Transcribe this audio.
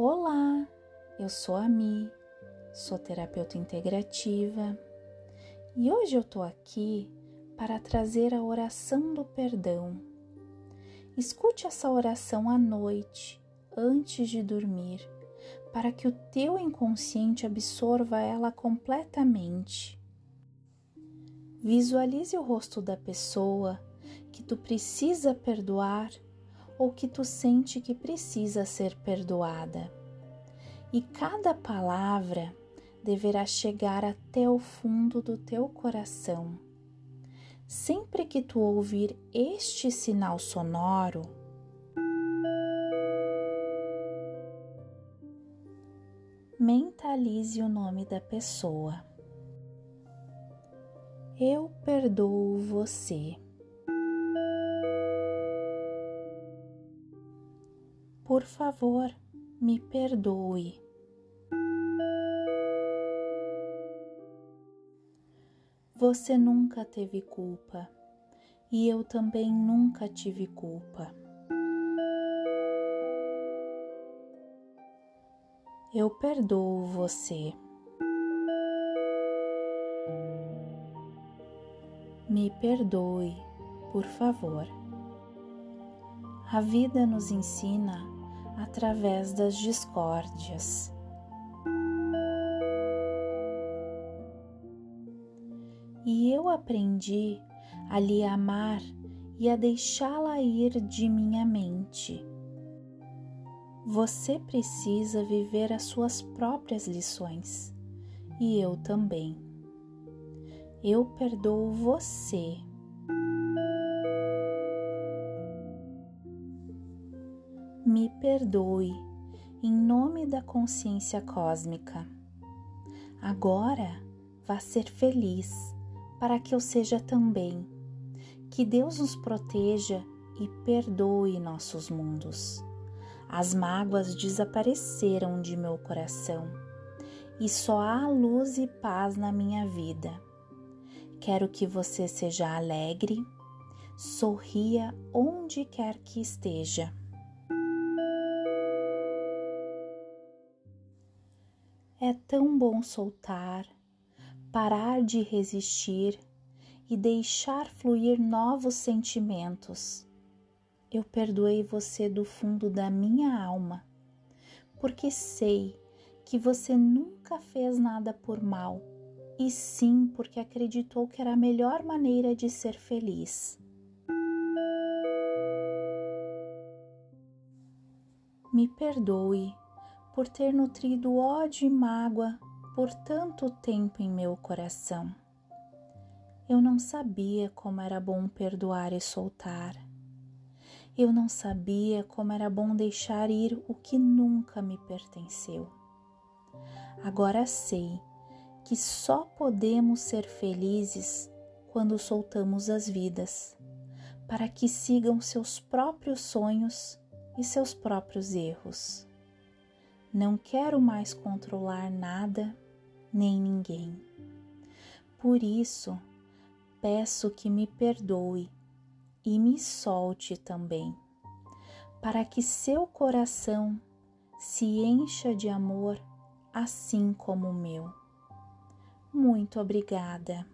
Olá, eu sou a Mi, sou terapeuta integrativa e hoje eu tô aqui para trazer a oração do perdão. Escute essa oração à noite, antes de dormir, para que o teu inconsciente absorva ela completamente. Visualize o rosto da pessoa que tu precisa perdoar ou que tu sente que precisa ser perdoada. E cada palavra deverá chegar até o fundo do teu coração. Sempre que tu ouvir este sinal sonoro, mentalize o nome da pessoa. Eu perdoo você. Por favor, me perdoe. Você nunca teve culpa e eu também nunca tive culpa. Eu perdoo você. Me perdoe, por favor. A vida nos ensina através das discórdias. E eu aprendi a lhe amar e a deixá-la ir de minha mente. Você precisa viver as suas próprias lições e eu também. Eu perdoo você me perdoe em nome da consciência cósmica. Agora vá ser feliz para que eu seja também. Que Deus nos proteja e perdoe nossos mundos. As mágoas desapareceram de meu coração e só há luz e paz na minha vida. Quero que você seja alegre, sorria onde quer que esteja É tão bom soltar, parar de resistir e deixar fluir novos sentimentos. Eu perdoei você do fundo da minha alma, porque sei que você nunca fez nada por mal, e sim porque acreditou que era a melhor maneira de ser feliz. Me perdoe por ter nutrido ódio e mágoa por tanto tempo em meu coração. Eu não sabia como era bom perdoar e soltar. Eu não sabia como era bom deixar ir o que nunca me pertenceu. Agora sei que só podemos ser felizes quando soltamos as vidas, para que sigam seus próprios sonhos e seus próprios erros. Não quero mais controlar nada nem ninguém. Por isso, peço que me perdoe e me solte também, para que seu coração se encha de amor assim como o meu. Muito obrigada.